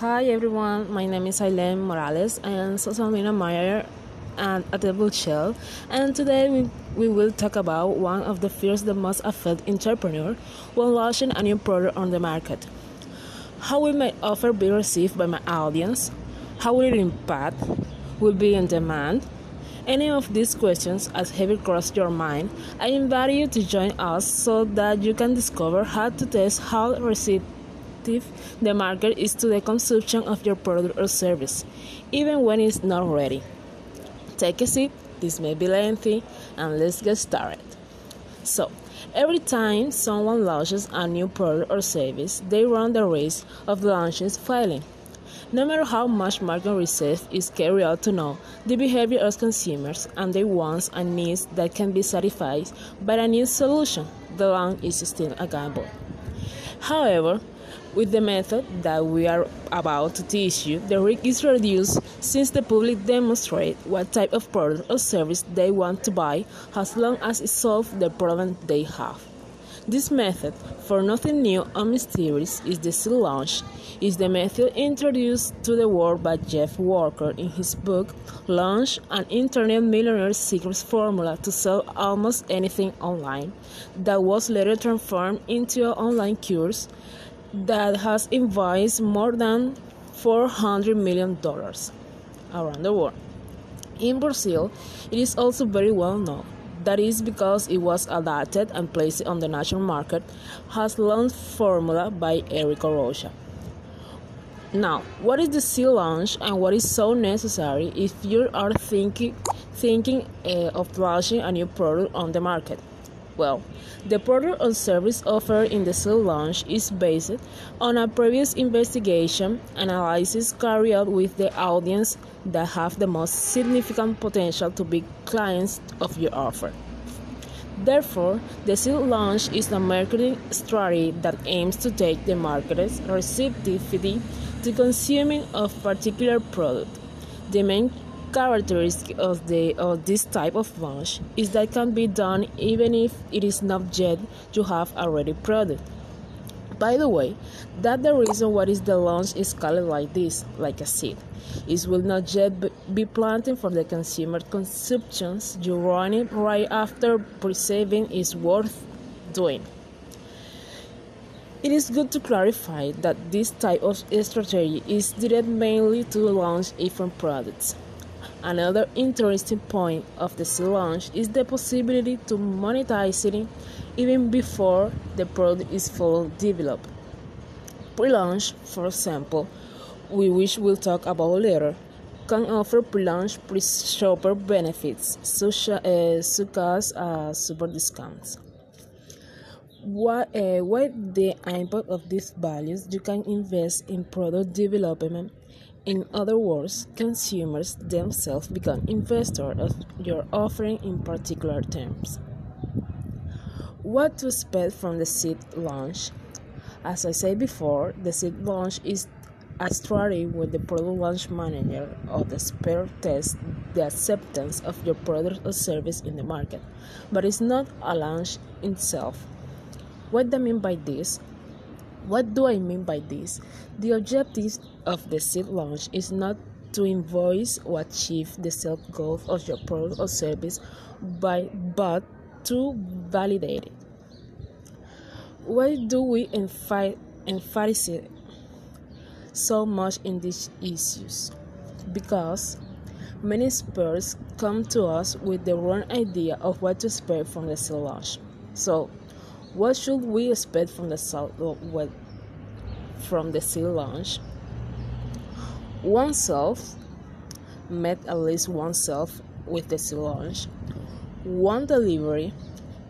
Hi everyone, my name is Aileen Morales. I am social media manager at, at the Shell, and today we, we will talk about one of the fears that must affect entrepreneurs when launching a new product on the market. How will my offer be received by my audience? How will it impact? Will be in demand? Any of these questions as heavy cross your mind, I invite you to join us so that you can discover how to test how receive the market is to the consumption of your product or service, even when it's not ready. Take a seat, this may be lengthy, and let's get started. So, every time someone launches a new product or service, they run the risk of launches failing. No matter how much market research is carried out to know the behavior of consumers and their wants and needs that can be satisfied by a new solution, the launch is still a gamble. However, with the method that we are about to teach you, the risk is reduced since the public demonstrate what type of product or service they want to buy as long as it solves the problem they have. This method, for nothing new or mysterious, is the seed launch, is the method introduced to the world by Jeff Walker in his book Launch an Internet Millionaire Secrets Formula to Sell Almost Anything Online, that was later transformed into an online course that has invoiced more than $400 million around the world. In Brazil, it is also very well known. That is because it was adapted and placed on the national market, has launched formula by Erico Rocha. Now, what is the seed launch and what is so necessary if you are thinking thinking uh, of launching a new product on the market? Well. The product or service offered in the seed launch is based on a previous investigation analysis carried out with the audience that have the most significant potential to be clients of your offer. Therefore, the seed launch is a marketing strategy that aims to take the market's receptivity to consuming of particular product. The main characteristic of the of this type of launch is that can be done even if it is not yet you have a ready product. By the way, that the reason what is the launch is called like this, like a seed. It will not yet be planted for the consumer consumptions. You run it right after perceiving is worth doing. It is good to clarify that this type of strategy is directed mainly to launch different products. Another interesting point of seed launch is the possibility to monetize it even before the product is fully developed. Pre-launch, for example, we which we'll talk about later, can offer pre-launch pre-shopper benefits such, such as uh, super discounts. What, uh, what the impact of these values, you can invest in product development in other words, consumers themselves become investors of your offering in particular terms. What to expect from the seed launch? As I said before, the seed launch is a strategy where the product launch manager or the spare test the acceptance of your product or service in the market, but it's not a launch itself. What I mean by this? What do I mean by this? The objective of the seed launch is not to invoice or achieve the sales goal of your product or service, by, but to validate it. Why do we emphasize so much in these issues? Because many experts come to us with the wrong idea of what to expect from the seed launch. So, what should we expect from the from the seed launch? Oneself met at least oneself with the seed launch. One delivery,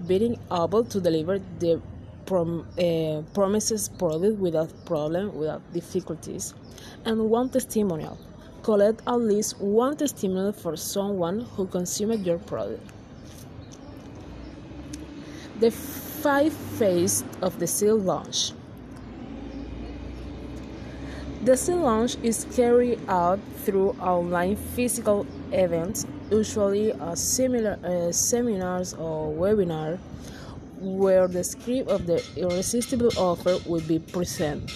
being able to deliver the prom, uh, promises product without problem, without difficulties, and one testimonial. Collect at least one testimonial for someone who consumed your product. The five phase of the seed launch. The seed launch is carried out through online physical events, usually a similar uh, seminars or webinar, where the script of the irresistible offer will be presented.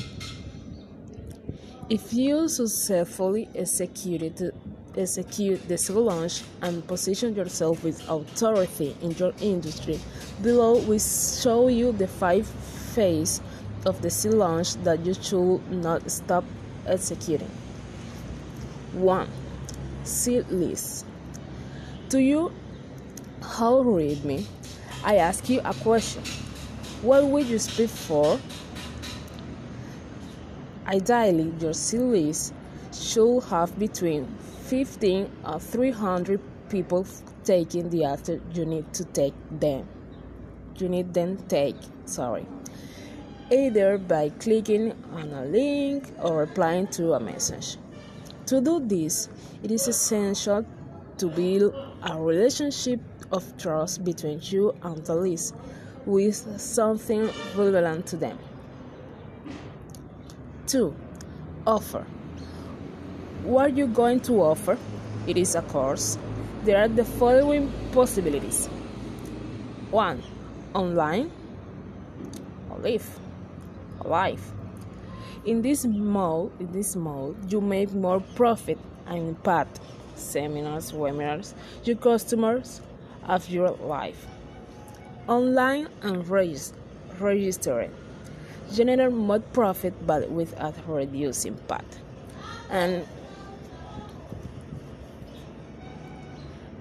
If you successfully executed execute the seed launch and position yourself with authority in your industry, below we show you the five phases of the seed launch that you should not stop executing. 1. Seed list. Do you how read me? I ask you a question. What will you speak for? Ideally, your seed list should have between 15 or 300 people taking the after you need to take them. You need them take, sorry. Either by clicking on a link or replying to a message. To do this, it is essential to build a relationship of trust between you and the list with something relevant to them. 2. Offer. What are you going to offer? It is a course. There are the following possibilities 1. Online, live, live. In this mode, in this mode, you make more profit and impact seminars, webinars, your customers of your life. Online and registering generate more profit but with a reduced impact. And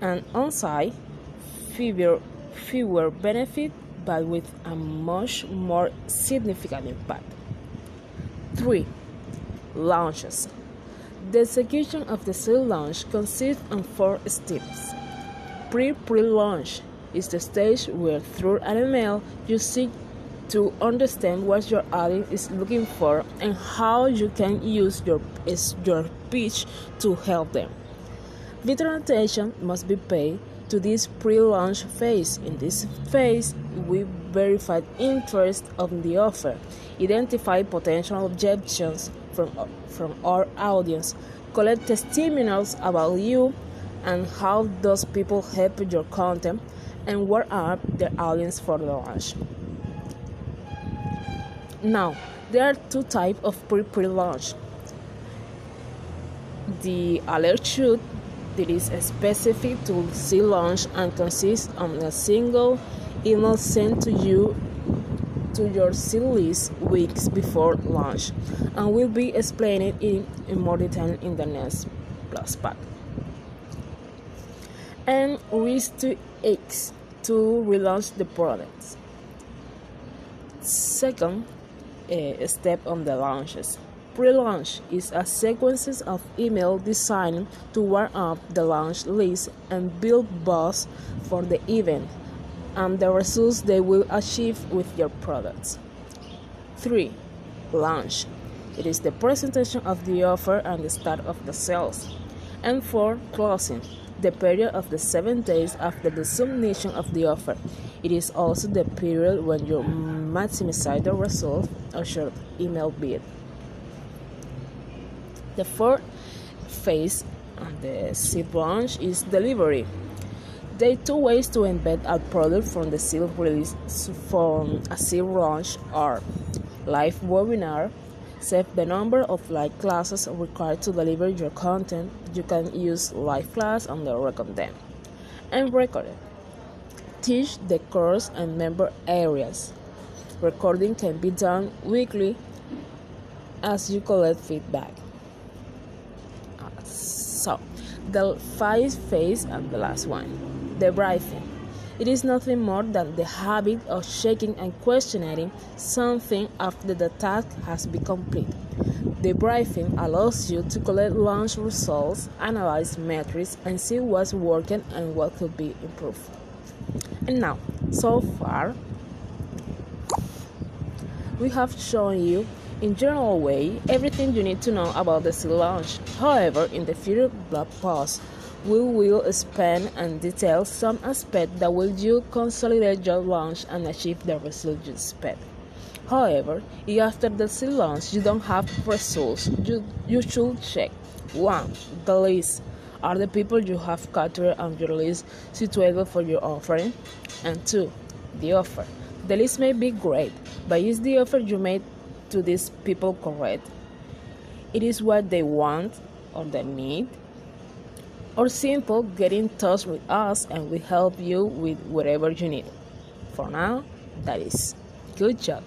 and on-site fewer, fewer benefit but with a much more significant impact. 3. Launches. The execution of the seed launch consists of four steps. Pre-pre-launch is the stage where through an email you seek to understand what your audience is looking for and how you can use your, your pitch to help them. Vital attention must be paid to this pre-launch phase. In this phase, we verify interest of the offer, identify potential objections from, from our audience, collect testimonials about you and how those people help your content, and what are their audience for the launch. Now, there are two types of pre-pre-launch. The alert shoot that is specific to seed launch and consists of a single email sent to you to your seed list weeks before launch and will be explained in, in more detail in the next plus pack. And risk to X to relaunch the products. Second uh, step on the launches. Pre-launch is a sequence of email designed to warm up the launch list and build buzz for the event and the results they will achieve with your products. 3. Launch. It is the presentation of the offer and the start of the sales. And 4. Closing. The period of the 7 days after the submission of the offer. It is also the period when you maximize the result of your email bid. The fourth phase of the seed launch is delivery. There are two ways to embed a product from the seed release from a seed launch are live webinar, set the number of live classes required to deliver your content. You can use live class and record them. And record it. Teach the course and member areas. Recording can be done weekly as you collect feedback. So, the five phase and the last one, the briefing. It is nothing more than the habit of checking and questioning something after the task has been. The briefing allows you to collect launch results, analyze metrics, and see what's working and what could be improved. And now, so far, we have shown you in general way everything you need to know about the seed launch. However, in the future blog post, we will expand and detail some aspects that will you consolidate your launch and achieve the results you expect. However, if after the seed launch you don't have results, you, you should check 1. The list. Are the people you have captured on your list suitable for your offering? And 2. The offer. The list may be great, but is the offer you made to these people correct? it is what they want or they need, or simple get in touch with us and we help you with whatever you need. For now, that is. Good job.